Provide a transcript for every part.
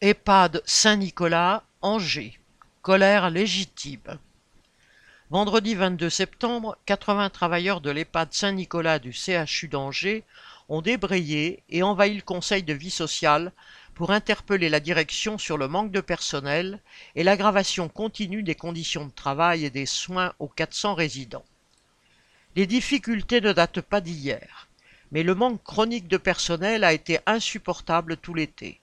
EHPAD Saint-Nicolas, Angers. Colère légitime. Vendredi 22 septembre, 80 travailleurs de l'EHPAD Saint-Nicolas du CHU d'Angers ont débrayé et envahi le conseil de vie sociale pour interpeller la direction sur le manque de personnel et l'aggravation continue des conditions de travail et des soins aux 400 résidents. Les difficultés ne datent pas d'hier, mais le manque chronique de personnel a été insupportable tout l'été.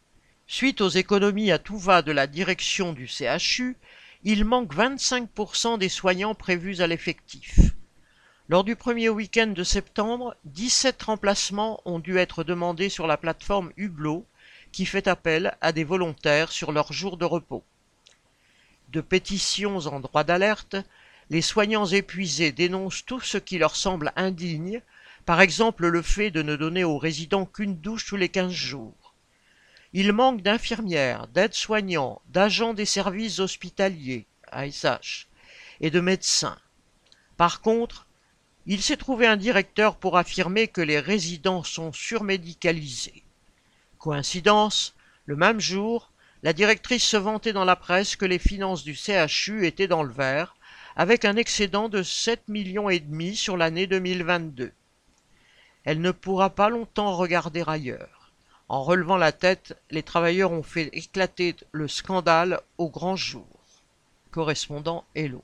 Suite aux économies à tout va de la direction du CHU, il manque 25% des soignants prévus à l'effectif. Lors du premier week-end de septembre, 17 remplacements ont dû être demandés sur la plateforme Hublot, qui fait appel à des volontaires sur leurs jours de repos. De pétitions en droit d'alerte, les soignants épuisés dénoncent tout ce qui leur semble indigne, par exemple le fait de ne donner aux résidents qu'une douche tous les 15 jours. Il manque d'infirmières, d'aides-soignants, d'agents des services hospitaliers, ASH, et de médecins. Par contre, il s'est trouvé un directeur pour affirmer que les résidents sont surmédicalisés. Coïncidence, le même jour, la directrice se vantait dans la presse que les finances du CHU étaient dans le vert, avec un excédent de 7 millions et demi sur l'année 2022. Elle ne pourra pas longtemps regarder ailleurs. En relevant la tête, les travailleurs ont fait éclater le scandale au grand jour. Correspondant Hello.